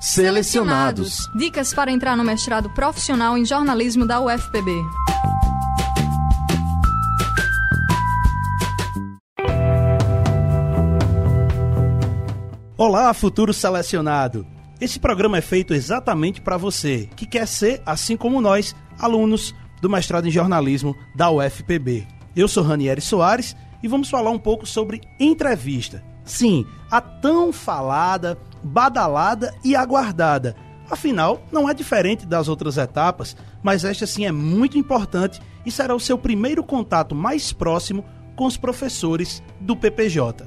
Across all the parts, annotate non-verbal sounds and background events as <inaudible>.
Selecionados. Dicas para entrar no mestrado profissional em jornalismo da UFPB. Olá, futuro selecionado. Esse programa é feito exatamente para você que quer ser, assim como nós, alunos do mestrado em jornalismo da UFPB. Eu sou Ranieri Soares e vamos falar um pouco sobre entrevista. Sim, a tão falada, badalada e aguardada. Afinal, não é diferente das outras etapas, mas esta sim é muito importante e será o seu primeiro contato mais próximo com os professores do PPJ.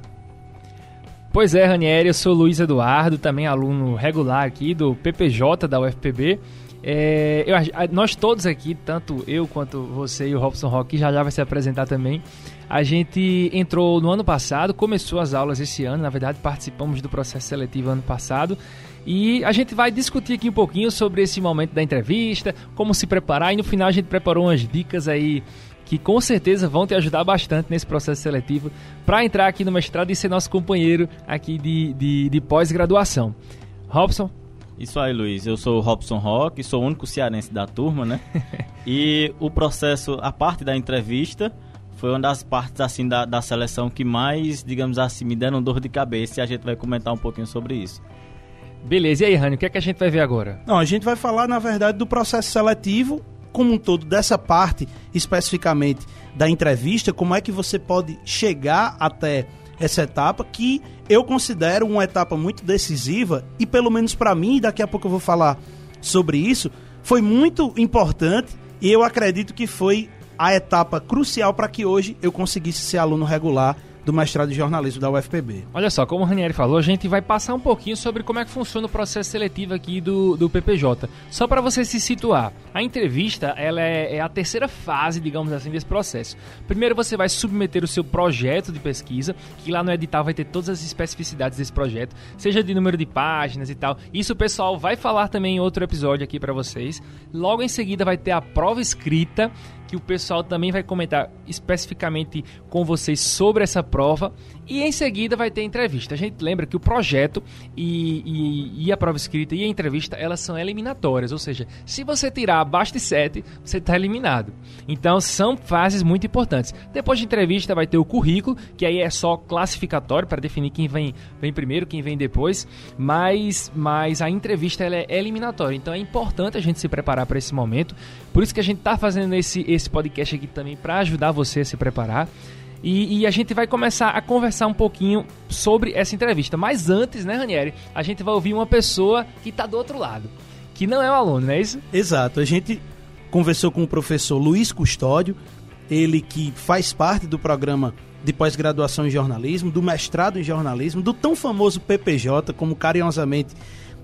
Pois é, Ranieri, eu sou Luiz Eduardo, também aluno regular aqui do PPJ da UFPB. É, eu, nós todos aqui, tanto eu quanto você e o Robson Rock, já já vai se apresentar também. A gente entrou no ano passado, começou as aulas esse ano, na verdade participamos do processo seletivo ano passado. E a gente vai discutir aqui um pouquinho sobre esse momento da entrevista, como se preparar e no final a gente preparou umas dicas aí que com certeza vão te ajudar bastante nesse processo seletivo para entrar aqui no mestrado e ser nosso companheiro aqui de, de, de pós-graduação. Robson, isso aí, Luiz. Eu sou o Robson Rock, sou o único cearense da turma, né? <laughs> e o processo, a parte da entrevista, foi uma das partes assim da, da seleção que mais, digamos assim, me deram dor de cabeça e a gente vai comentar um pouquinho sobre isso. Beleza, e aí, Rani, o que é que a gente vai ver agora? Não, a gente vai falar, na verdade, do processo seletivo como um todo, dessa parte especificamente da entrevista, como é que você pode chegar até essa etapa que eu considero uma etapa muito decisiva e pelo menos para mim, daqui a pouco eu vou falar sobre isso, foi muito importante e eu acredito que foi a etapa crucial para que hoje eu conseguisse ser aluno regular do mestrado de jornalismo da UFPB. Olha só, como o Ranieri falou, a gente vai passar um pouquinho sobre como é que funciona o processo seletivo aqui do, do PPJ. Só para você se situar, a entrevista ela é, é, a terceira fase, digamos assim, desse processo. Primeiro você vai submeter o seu projeto de pesquisa, que lá no edital vai ter todas as especificidades desse projeto, seja de número de páginas e tal. Isso o pessoal vai falar também em outro episódio aqui para vocês. Logo em seguida vai ter a prova escrita, que o pessoal também vai comentar especificamente com vocês sobre essa prova e em seguida vai ter entrevista. A gente lembra que o projeto e, e, e, a prova escrita e a entrevista elas são eliminatórias, ou seja, se você tirar abaixo de 7, você está eliminado. Então são fases muito importantes. Depois de entrevista vai ter o currículo, que aí é só classificatório para definir quem vem, vem primeiro, quem vem depois, mas, mas a entrevista ela é eliminatória. Então é importante a gente se preparar para esse momento. Por isso que a gente está fazendo esse, esse podcast aqui também para ajudar você a se preparar. E, e, a gente vai começar a conversar um pouquinho sobre essa entrevista. Mas antes, né, Ranieri, a gente vai ouvir uma pessoa que está do outro lado, que não é o aluno, não é isso? Exato. A gente conversou com o professor Luiz Custódio, ele que faz parte do programa de pós-graduação em jornalismo, do mestrado em jornalismo, do tão famoso PPJ, como carinhosamente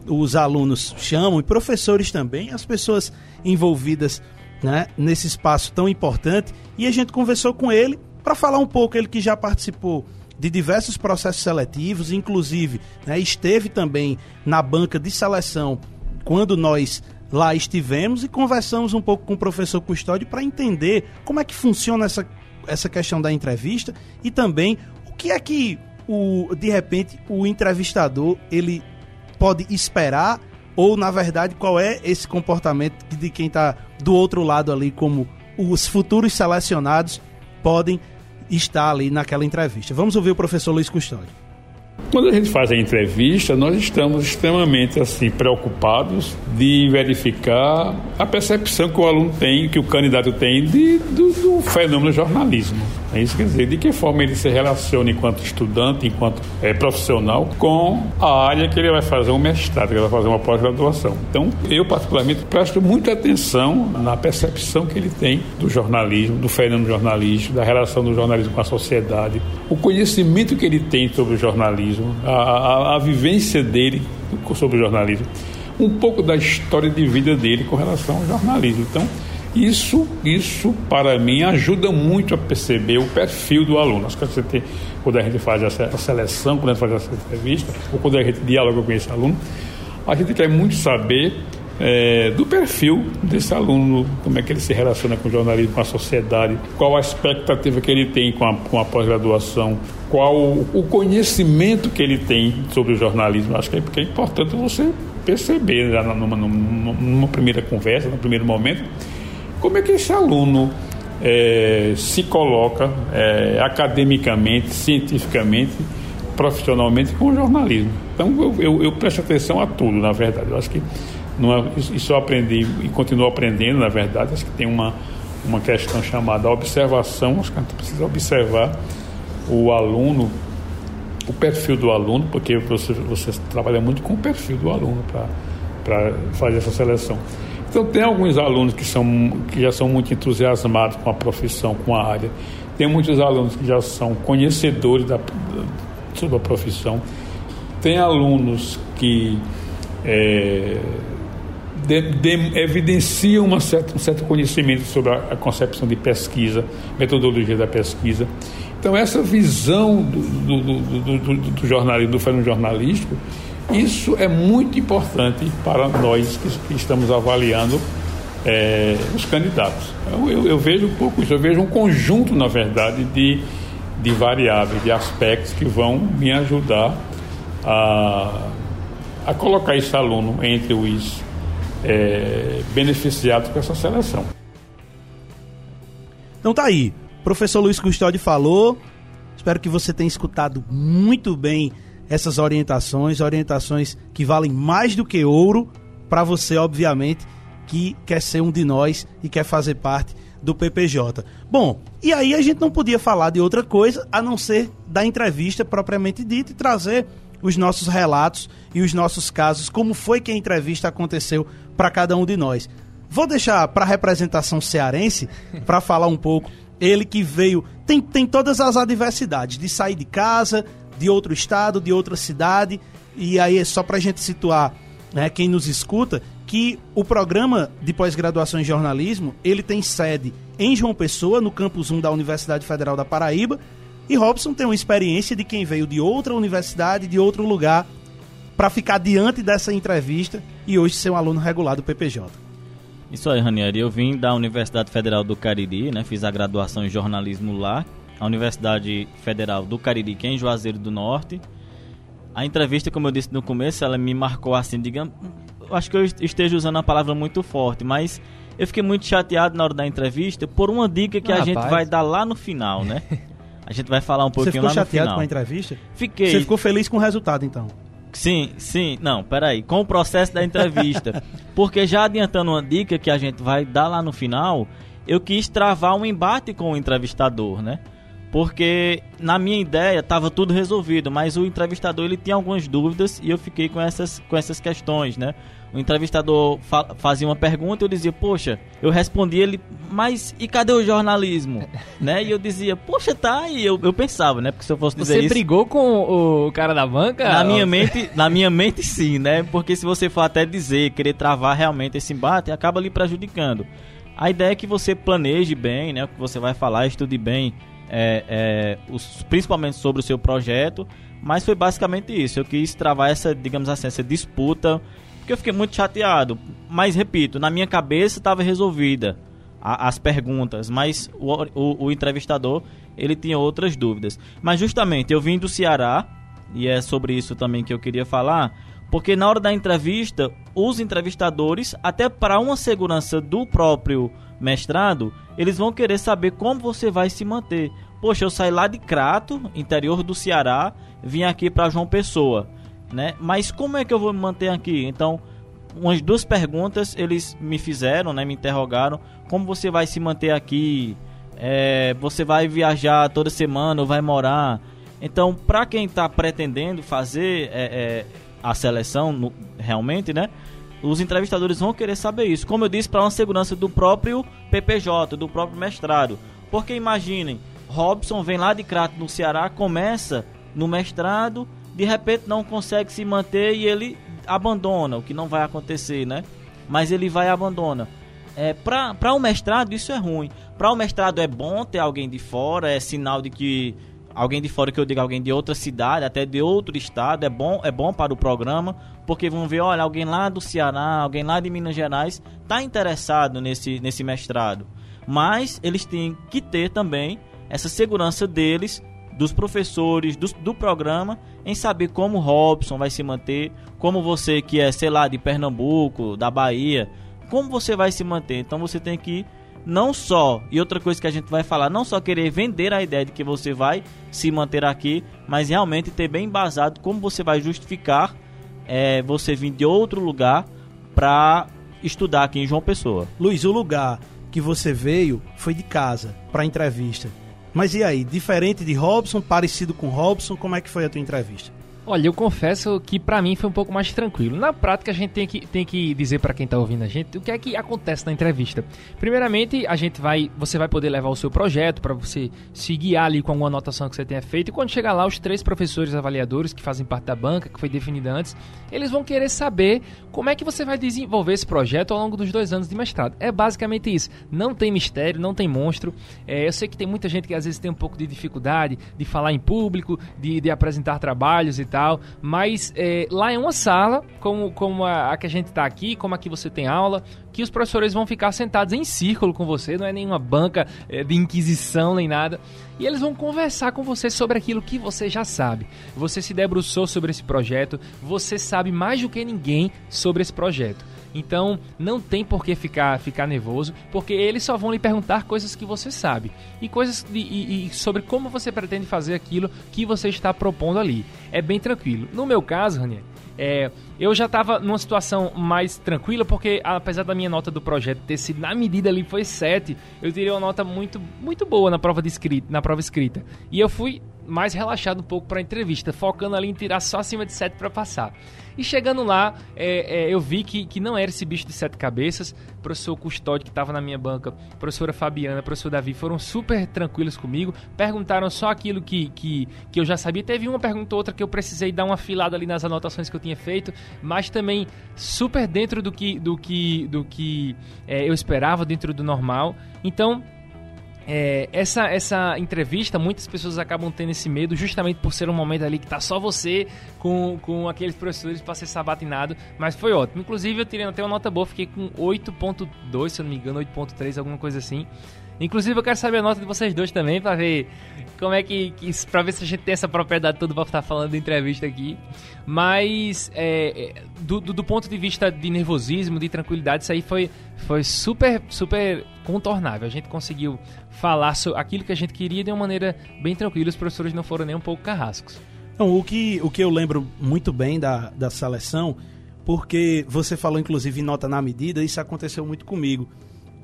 os alunos chamam, e professores também, as pessoas envolvidas né, nesse espaço tão importante. E a gente conversou com ele para falar um pouco, ele que já participou de diversos processos seletivos, inclusive né, esteve também na banca de seleção quando nós lá estivemos e conversamos um pouco com o professor Custódio para entender como é que funciona essa, essa questão da entrevista e também o que é que o, de repente o entrevistador ele pode esperar ou na verdade qual é esse comportamento de quem está do outro lado ali como os futuros selecionados podem estar ali naquela entrevista. Vamos ouvir o professor Luiz Custódio. Quando a gente faz a entrevista, nós estamos extremamente assim preocupados de verificar a percepção que o aluno tem, que o candidato tem de, do, do fenômeno jornalismo. É isso quer dizer, de que forma ele se relaciona enquanto estudante, enquanto é, profissional, com a área que ele vai fazer um mestrado, que ele vai fazer uma pós-graduação. Então, eu particularmente presto muita atenção na percepção que ele tem do jornalismo, do fenômeno jornalístico, da relação do jornalismo com a sociedade, o conhecimento que ele tem sobre o jornalismo, a, a, a vivência dele sobre o jornalismo, um pouco da história de vida dele com relação ao jornalismo. Então, isso, isso para mim ajuda muito a perceber o perfil do aluno. Acho que você tem, quando a gente faz essa seleção, quando a gente faz essa entrevista, ou quando a gente dialoga com esse aluno, a gente quer muito saber é, do perfil desse aluno, como é que ele se relaciona com o jornalismo, com a sociedade, qual a expectativa que ele tem com a, com a pós-graduação, qual o conhecimento que ele tem sobre o jornalismo. Acho que é, porque é importante você perceber já numa, numa, numa primeira conversa, no primeiro momento, como é que esse aluno é, se coloca é, academicamente, cientificamente, profissionalmente com o jornalismo. Então eu, eu, eu presto atenção a tudo, na verdade. Eu acho que é, isso eu aprendi e continuo aprendendo, na verdade. Acho que tem uma, uma questão chamada observação. Acho que a gente precisa observar o aluno, o perfil do aluno, porque você, você trabalha muito com o perfil do aluno para fazer essa seleção. Então tem alguns alunos que, são, que já são muito entusiasmados com a profissão, com a área. Tem muitos alunos que já são conhecedores da, sobre a profissão. Tem alunos que é, de, de, evidenciam uma certa, um certo conhecimento sobre a, a, concepção de pesquisa, metodologia da pesquisa. Então, essa visão do, do, do, do jornalismo, do fenômeno jornalístico, isso é muito importante para nós que, que estamos avaliando é, os candidatos. Eu, eu, eu, vejo um pouco isso, eu vejo um conjunto, na verdade, de, de variáveis, de aspectos que vão me ajudar a, a colocar esse aluno entre os é, beneficiados com essa seleção. Então tá aí. Professor Luiz Custódio falou. Espero que você tenha escutado muito bem essas orientações, orientações que valem mais do que ouro para você, obviamente, que quer ser um de nós e quer fazer parte do PPJ. Bom, e aí a gente não podia falar de outra coisa a não ser da entrevista propriamente dita e trazer os nossos relatos e os nossos casos, como foi que a entrevista aconteceu para cada um de nós. Vou deixar para a representação cearense <laughs> para falar um pouco. Ele que veio, tem, tem todas as adversidades de sair de casa, de outro estado, de outra cidade. E aí é só para a gente situar né, quem nos escuta que o programa de pós-graduação em jornalismo ele tem sede em João Pessoa, no campus 1 da Universidade Federal da Paraíba. E Robson tem uma experiência de quem veio de outra universidade, de outro lugar, para ficar diante dessa entrevista e hoje ser um aluno regular do PPJ. Isso aí, Ranieri. Eu vim da Universidade Federal do Cariri, né? Fiz a graduação em jornalismo lá, a Universidade Federal do Cariri, que é em Juazeiro do Norte. A entrevista, como eu disse no começo, ela me marcou assim, digamos, acho que eu esteja usando a palavra muito forte, mas eu fiquei muito chateado na hora da entrevista por uma dica que ah, a rapaz. gente vai dar lá no final, né? <laughs> A gente vai falar um pouquinho lá no final. Você ficou chateado com a entrevista? Fiquei. Você ficou feliz com o resultado, então? Sim, sim. Não, peraí. Com o processo da entrevista. <laughs> Porque já adiantando uma dica que a gente vai dar lá no final, eu quis travar um embate com o entrevistador, né? Porque na minha ideia estava tudo resolvido, mas o entrevistador ele tinha algumas dúvidas e eu fiquei com essas, com essas questões, né? O entrevistador fa fazia uma pergunta e eu dizia, poxa, eu respondi ele, mas e cadê o jornalismo? <laughs> né? E eu dizia, poxa, tá, e eu, eu pensava, né? Porque se eu fosse dizer você isso... Você brigou com o cara da banca? Na minha, mente, na minha mente sim, né? Porque se você for até dizer, querer travar realmente esse embate, acaba lhe prejudicando. A ideia é que você planeje bem, né? O que você vai falar, estude bem é, é, os, principalmente sobre o seu projeto, mas foi basicamente isso. Eu quis travar essa, digamos assim, essa disputa, porque eu fiquei muito chateado. Mas repito, na minha cabeça estava resolvida a, as perguntas, mas o, o, o entrevistador ele tinha outras dúvidas. Mas justamente eu vim do Ceará e é sobre isso também que eu queria falar. Porque na hora da entrevista, os entrevistadores, até para uma segurança do próprio mestrado, eles vão querer saber como você vai se manter. Poxa, eu saí lá de Crato, interior do Ceará, vim aqui para João Pessoa, né? Mas como é que eu vou me manter aqui? Então, umas duas perguntas eles me fizeram, né? Me interrogaram. Como você vai se manter aqui? É, você vai viajar toda semana ou vai morar? Então, para quem está pretendendo fazer é, é, a seleção, no, realmente, né? Os entrevistadores vão querer saber isso. Como eu disse, para uma segurança do próprio PPJ, do próprio mestrado. Porque imaginem, Robson vem lá de Crato, no Ceará, começa no mestrado, de repente não consegue se manter e ele abandona, o que não vai acontecer, né? Mas ele vai e abandona. É, para o um mestrado isso é ruim. Para o um mestrado é bom ter alguém de fora, é sinal de que alguém de fora que eu digo alguém de outra cidade, até de outro estado, é bom, é bom para o programa, porque vão ver, olha, alguém lá do Ceará, alguém lá de Minas Gerais está interessado nesse, nesse mestrado. Mas eles têm que ter também essa segurança deles, dos professores, do, do programa, em saber como Robson vai se manter, como você que é, sei lá, de Pernambuco, da Bahia, como você vai se manter. Então você tem que não só, e outra coisa que a gente vai falar, não só querer vender a ideia de que você vai se manter aqui, mas realmente ter bem embasado como você vai justificar é, você vir de outro lugar para estudar aqui em João Pessoa. Luiz, o lugar que você veio foi de casa para entrevista. Mas e aí, diferente de Robson, parecido com Robson, como é que foi a tua entrevista? Olha, eu confesso que para mim foi um pouco mais tranquilo. Na prática, a gente tem que, tem que dizer para quem tá ouvindo a gente o que é que acontece na entrevista. Primeiramente, a gente vai, você vai poder levar o seu projeto para você se guiar ali com alguma anotação que você tenha feito. E quando chegar lá, os três professores avaliadores que fazem parte da banca, que foi definida antes, eles vão querer saber como é que você vai desenvolver esse projeto ao longo dos dois anos de mestrado. É basicamente isso. Não tem mistério, não tem monstro. É, eu sei que tem muita gente que às vezes tem um pouco de dificuldade de falar em público, de, de apresentar trabalhos e tal tal. Mas é, lá é uma sala, como, como a, a que a gente está aqui, como aqui você tem aula, que os professores vão ficar sentados em círculo com você, não é nenhuma banca é, de inquisição nem nada. E eles vão conversar com você sobre aquilo que você já sabe. Você se debruçou sobre esse projeto, você sabe mais do que ninguém sobre esse projeto. Então não tem por que ficar, ficar nervoso, porque eles só vão lhe perguntar coisas que você sabe e coisas de, e, e sobre como você pretende fazer aquilo que você está propondo ali. É bem tranquilo. No meu caso, Ranier, é, eu já estava numa situação mais tranquila, porque apesar da minha nota do projeto ter sido na medida ali foi 7, eu tirei uma nota muito, muito boa na prova, de escrita, na prova escrita. E eu fui mais relaxado um pouco para a entrevista, focando ali em tirar só acima de 7 para passar. E chegando lá, é, é, eu vi que, que não era esse bicho de sete cabeças. O professor Custódio, que estava na minha banca, professora Fabiana, professor Davi, foram super tranquilos comigo. Perguntaram só aquilo que, que, que eu já sabia. Teve uma pergunta ou outra que eu precisei dar uma filada ali nas anotações que eu tinha feito, mas também super dentro do que, do que, do que é, eu esperava, dentro do normal. Então, é, essa, essa entrevista, muitas pessoas acabam tendo esse medo justamente por ser um momento ali que tá só você com, com aqueles professores para ser sabatinado, mas foi ótimo. Inclusive eu tirei até uma nota boa, fiquei com 8.2, se eu não me engano, 8.3, alguma coisa assim. Inclusive eu quero saber a nota de vocês dois também para ver como é que, que para ver se a gente tem essa propriedade toda para estar falando de entrevista aqui. Mas é, é, do, do, do, ponto de vista de nervosismo, de tranquilidade, isso aí foi, foi super super contornável. A gente conseguiu falar sobre aquilo que a gente queria de uma maneira bem tranquila. Os professores não foram nem um pouco carrascos. Então, o que, o que eu lembro muito bem da, da seleção, porque você falou inclusive nota na medida, isso aconteceu muito comigo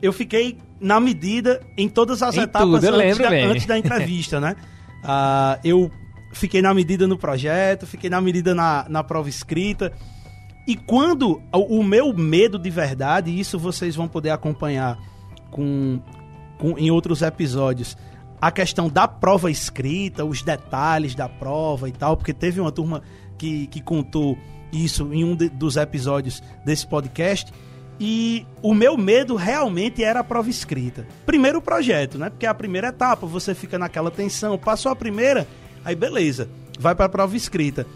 eu fiquei na medida em todas as em etapas tudo, antes, da, antes, da, <laughs> entrevista, né? Uh, <laughs> eu fiquei na medida no projeto, fiquei na medida na, na prova escrita. E quando o, o meu medo de verdade, e isso vocês vão poder acompanhar com, com, em outros episódios, a questão da prova escrita, os detalhes da prova e tal, porque teve uma turma que, que contou isso em um de, dos episódios desse podcast. E o meu medo realmente era a prova escrita. Primeiro o projeto, né? Porque é a primeira etapa, você fica naquela tensão. Passou a primeira, aí beleza, vai para a prova escrita.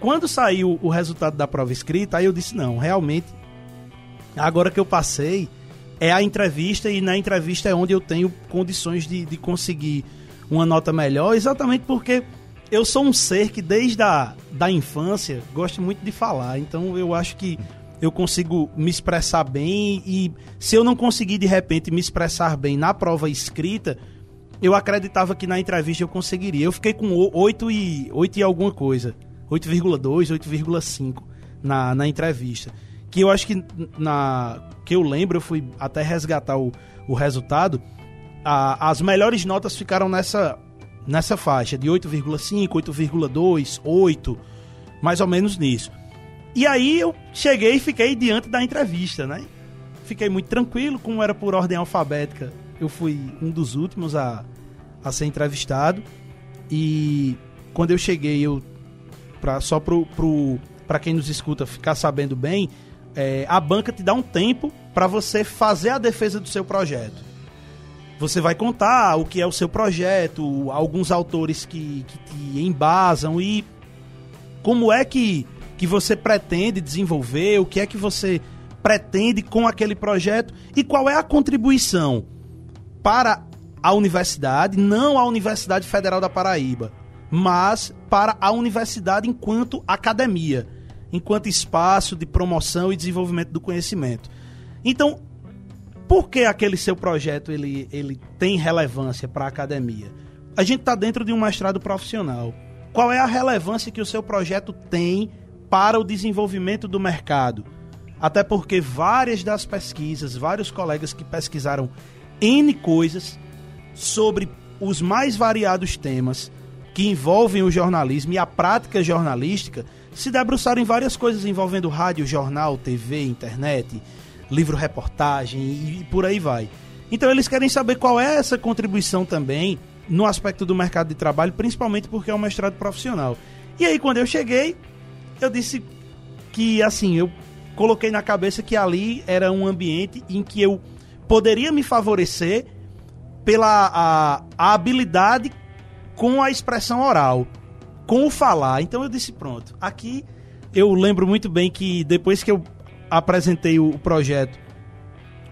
Quando saiu o resultado da prova escrita, aí eu disse: não, realmente, agora que eu passei, é a entrevista, e na entrevista é onde eu tenho condições de, de conseguir uma nota melhor, exatamente porque eu sou um ser que desde a da infância gosto muito de falar. Então eu acho que eu consigo me expressar bem e se eu não conseguir de repente me expressar bem na prova escrita, eu acreditava que na entrevista eu conseguiria. Eu fiquei com 8 e 8 e alguma coisa, 8,2, 8,5 na, na entrevista. Que eu acho que na que eu lembro, eu fui até resgatar o, o resultado, a, as melhores notas ficaram nessa nessa faixa de 8,5, 8,2, 8, mais ou menos nisso. E aí eu cheguei e fiquei diante da entrevista, né? Fiquei muito tranquilo, como era por ordem alfabética, eu fui um dos últimos a, a ser entrevistado. E quando eu cheguei, eu pra, só pro, pro, pra quem nos escuta ficar sabendo bem, é, a banca te dá um tempo para você fazer a defesa do seu projeto. você vai contar o que é o seu projeto, alguns autores que, que te embasam e como é que, que você pretende desenvolver, o que é que você pretende com aquele projeto e qual é a contribuição para a universidade, não a Universidade Federal da Paraíba, mas para a universidade enquanto academia, enquanto espaço de promoção e desenvolvimento do conhecimento. Então, por que aquele seu projeto ele, ele tem relevância para a academia? A gente está dentro de um mestrado profissional. Qual é a relevância que o seu projeto tem para o desenvolvimento do mercado? Até porque várias das pesquisas, vários colegas que pesquisaram N coisas sobre os mais variados temas que envolvem o jornalismo e a prática jornalística, se debruçaram em várias coisas envolvendo rádio, jornal, TV, internet, livro-reportagem e por aí vai. Então eles querem saber qual é essa contribuição também no aspecto do mercado de trabalho, principalmente porque é um mestrado profissional. E aí quando eu cheguei, eu disse que assim, eu coloquei na cabeça que ali era um ambiente em que eu poderia me favorecer pela a, a habilidade com a expressão oral, com o falar. Então eu disse, pronto, aqui eu lembro muito bem que depois que eu apresentei o projeto,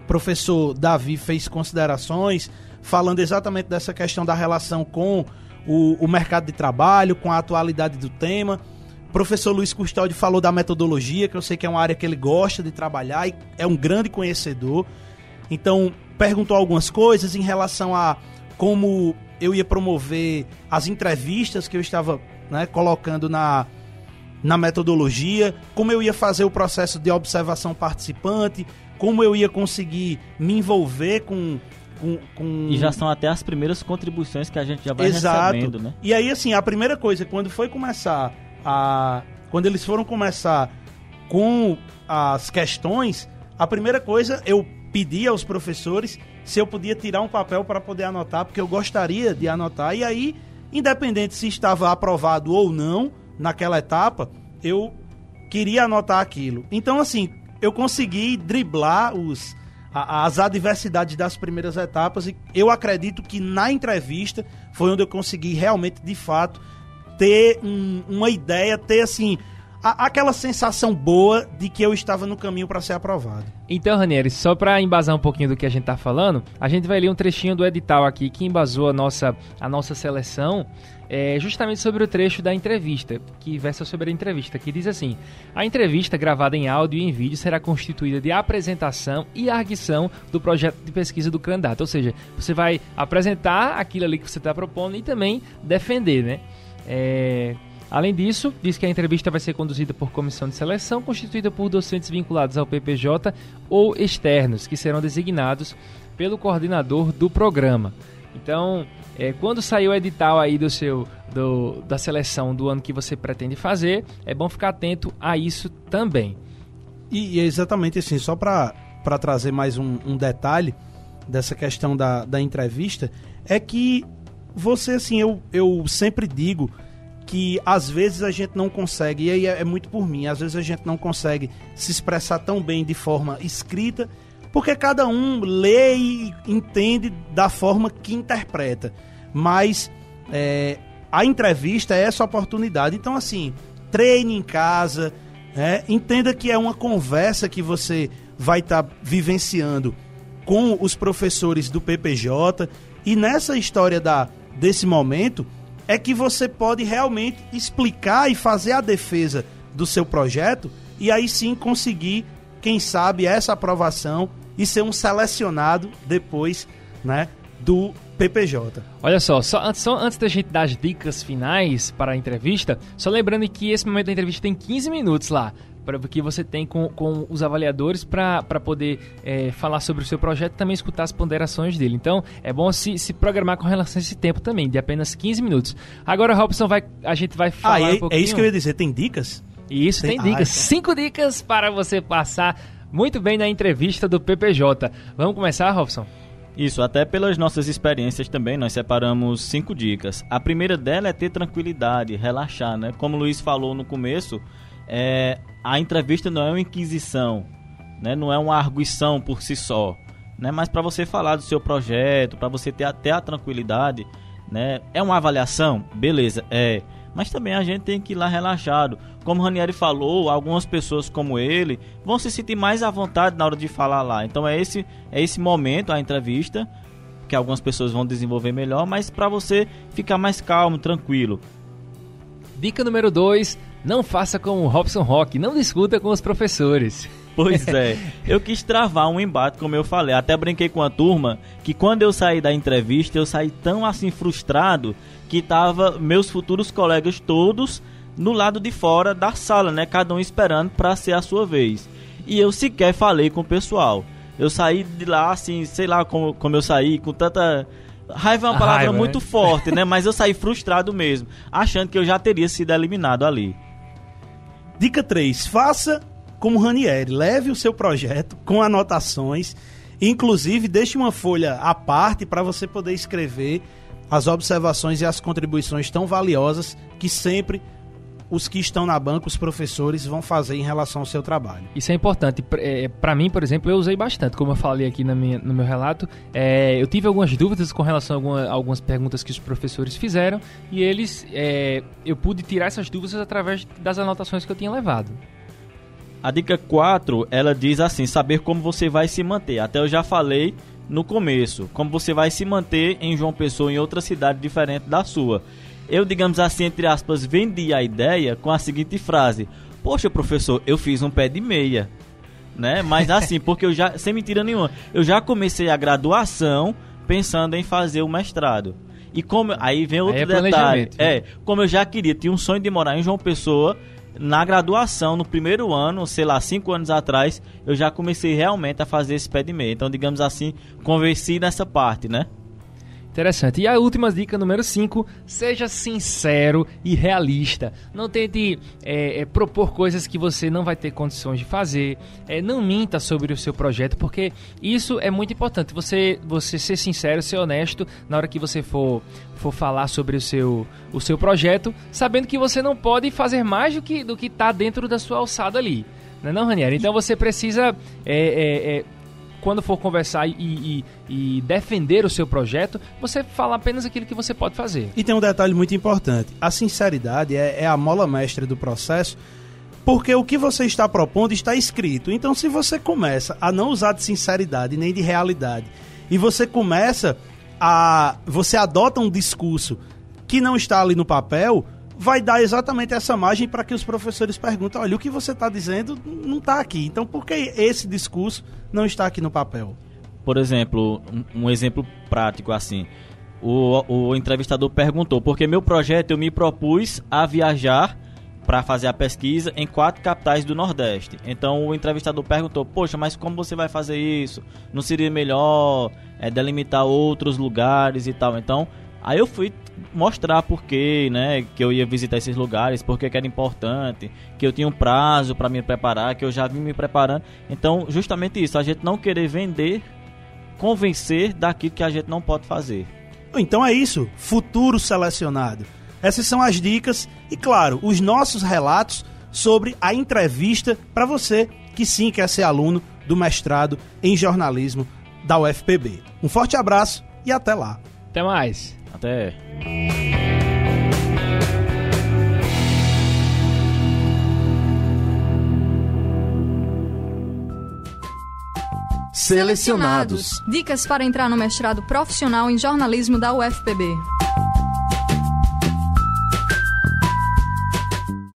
o professor Davi fez considerações falando exatamente dessa questão da relação com o, o mercado de trabalho, com a atualidade do tema. O professor Luiz Custódio falou da metodologia, que eu sei que é uma área que ele gosta de trabalhar e é um grande conhecedor. Então, perguntou algumas coisas em relação a como eu ia promover as entrevistas que eu estava né, colocando na, na metodologia, como eu ia fazer o processo de observação participante, como eu ia conseguir me envolver com, com, com... E já são até as primeiras contribuições que a gente já vai Exato. recebendo, né? E aí, assim, a primeira coisa, quando foi começar a... Quando eles foram começar com as questões, a primeira coisa, eu pedi aos professores se eu podia tirar um papel para poder anotar, porque eu gostaria de anotar. E aí, independente se estava aprovado ou não, naquela etapa, eu queria anotar aquilo. Então, assim, eu consegui driblar os, as adversidades das primeiras etapas e eu acredito que na entrevista foi onde eu consegui realmente, de fato, ter um, uma ideia, ter assim a, aquela sensação boa de que eu estava no caminho para ser aprovado. Então, Ranieri, só para embasar um pouquinho do que a gente está falando, a gente vai ler um trechinho do edital aqui que embasou a nossa, a nossa seleção é, justamente sobre o trecho da entrevista, que versa sobre a entrevista, que diz assim: A entrevista gravada em áudio e em vídeo será constituída de apresentação e arguição do projeto de pesquisa do candidato. Ou seja, você vai apresentar aquilo ali que você está propondo e também defender, né? É, Além disso, diz que a entrevista vai ser conduzida por comissão de seleção, constituída por docentes vinculados ao PPJ ou externos, que serão designados pelo coordenador do programa. Então, é, quando sair o edital aí do seu do, da seleção do ano que você pretende fazer, é bom ficar atento a isso também. E, e é exatamente assim, só para trazer mais um, um, detalhe dessa questão da, da entrevista, é que você, assim, eu, eu sempre digo que às vezes a gente não consegue, e aí é, é muito por mim, às vezes a gente não consegue se expressar tão bem de forma escrita porque cada um lê e entende da forma que interpreta. Mas é, a entrevista é essa oportunidade. Então, assim, treine em casa, é, entenda que é uma conversa que você vai estar tá vivenciando com os professores do PPJ. E nessa história da, desse momento, é que você pode realmente explicar e fazer a defesa do seu projeto e aí sim conseguir, quem sabe, essa aprovação e ser um selecionado depois, né, do PPJ. Olha só, só, só antes da gente dar as dicas finais para a entrevista, só lembrando que esse momento da entrevista tem 15 minutos lá para que você tem com, com os avaliadores para poder é, falar sobre o seu projeto e também escutar as ponderações dele. Então, é bom se, se programar com relação a esse tempo também, de apenas 15 minutos. Agora, Robson, vai, a gente vai falar ah, é, um pouquinho... é isso que eu ia dizer, tem dicas? Isso, tem, tem dicas. Ah, então. Cinco dicas para você passar muito bem na entrevista do PPJ. Vamos começar, Robson? Isso, até pelas nossas experiências também, nós separamos cinco dicas. A primeira dela é ter tranquilidade, relaxar, né? Como o Luiz falou no começo, é, a entrevista não é uma inquisição, né? não é uma arguição por si só. né? Mas para você falar do seu projeto, para você ter até a tranquilidade, né? É uma avaliação, beleza? É. Mas também a gente tem que ir lá relaxado. Como o Ranieri falou, algumas pessoas como ele vão se sentir mais à vontade na hora de falar lá. Então é esse é esse momento a entrevista que algumas pessoas vão desenvolver melhor, mas para você ficar mais calmo, tranquilo. Dica número 2: não faça como o Robson Rock, não discuta com os professores. Pois <laughs> é, eu quis travar um embate, como eu falei. Até brinquei com a turma que quando eu saí da entrevista, eu saí tão assim frustrado que tava meus futuros colegas todos no lado de fora da sala, né? Cada um esperando para ser a sua vez. E eu sequer falei com o pessoal. Eu saí de lá assim, sei lá como, como eu saí, com tanta. Raiva é uma palavra Raiva, muito né? forte, né? Mas eu saí frustrado mesmo, achando que eu já teria sido eliminado ali. Dica 3. Faça como Ranieri. Leve o seu projeto com anotações. Inclusive, deixe uma folha à parte para você poder escrever as observações e as contribuições tão valiosas que sempre os que estão na banca, os professores, vão fazer em relação ao seu trabalho. Isso é importante. Para é, mim, por exemplo, eu usei bastante. Como eu falei aqui na minha, no meu relato, é, eu tive algumas dúvidas com relação a alguma, algumas perguntas que os professores fizeram e eles, é, eu pude tirar essas dúvidas através das anotações que eu tinha levado. A dica 4, ela diz assim, saber como você vai se manter. Até eu já falei no começo, como você vai se manter em João Pessoa em outra cidade diferente da sua. Eu, digamos assim, entre aspas, vendi a ideia com a seguinte frase: Poxa, professor, eu fiz um pé de meia. Né? Mas assim, <laughs> porque eu já, sem mentira nenhuma, eu já comecei a graduação pensando em fazer o mestrado. E como aí vem outro aí é detalhe, é, como eu já queria, tinha um sonho de morar em João Pessoa, na graduação, no primeiro ano, sei lá, cinco anos atrás, eu já comecei realmente a fazer esse pé de meia. Então, digamos assim, convenci nessa parte, né? Interessante. E a última dica, número 5, seja sincero e realista. Não tente é, é, propor coisas que você não vai ter condições de fazer. É, não minta sobre o seu projeto, porque isso é muito importante. Você, você ser sincero, ser honesto na hora que você for, for falar sobre o seu, o seu projeto, sabendo que você não pode fazer mais do que do está dentro da sua alçada ali. Não é não, Ranieri? Então você precisa é, é, é quando for conversar e, e, e, defender o seu projeto, você fala apenas aquilo que você pode fazer. E tem um detalhe muito importante: a sinceridade é, é a mola mestra do processo. Porque o que você está propondo está escrito. Então, se você começa a não usar de sinceridade nem de realidade, e você começa a. Você adota um discurso que não está ali no papel, vai dar exatamente essa margem para que os professores perguntem: olha, o que você está dizendo não está aqui. Então, por que esse discurso não está aqui no papel? Por exemplo, um, um exemplo prático assim. O, o entrevistador perguntou: porque meu projeto eu me propus a viajar para fazer a pesquisa em quatro capitais do Nordeste. Então o entrevistador perguntou: Poxa, mas como você vai fazer isso? Não seria melhor é, delimitar outros lugares e tal? Então Aí eu fui mostrar por que, né, que eu ia visitar esses lugares, porque que era importante, que eu tinha um prazo para me preparar, que eu já vim me preparando. Então, justamente isso, a gente não querer vender, convencer daquilo que a gente não pode fazer. Então é isso, futuro selecionado. Essas são as dicas e, claro, os nossos relatos sobre a entrevista para você que sim quer ser aluno do mestrado em jornalismo da UFPB. Um forte abraço e até lá. Até mais. Até. Selecionados. Dicas para entrar no mestrado profissional em jornalismo da UFPB.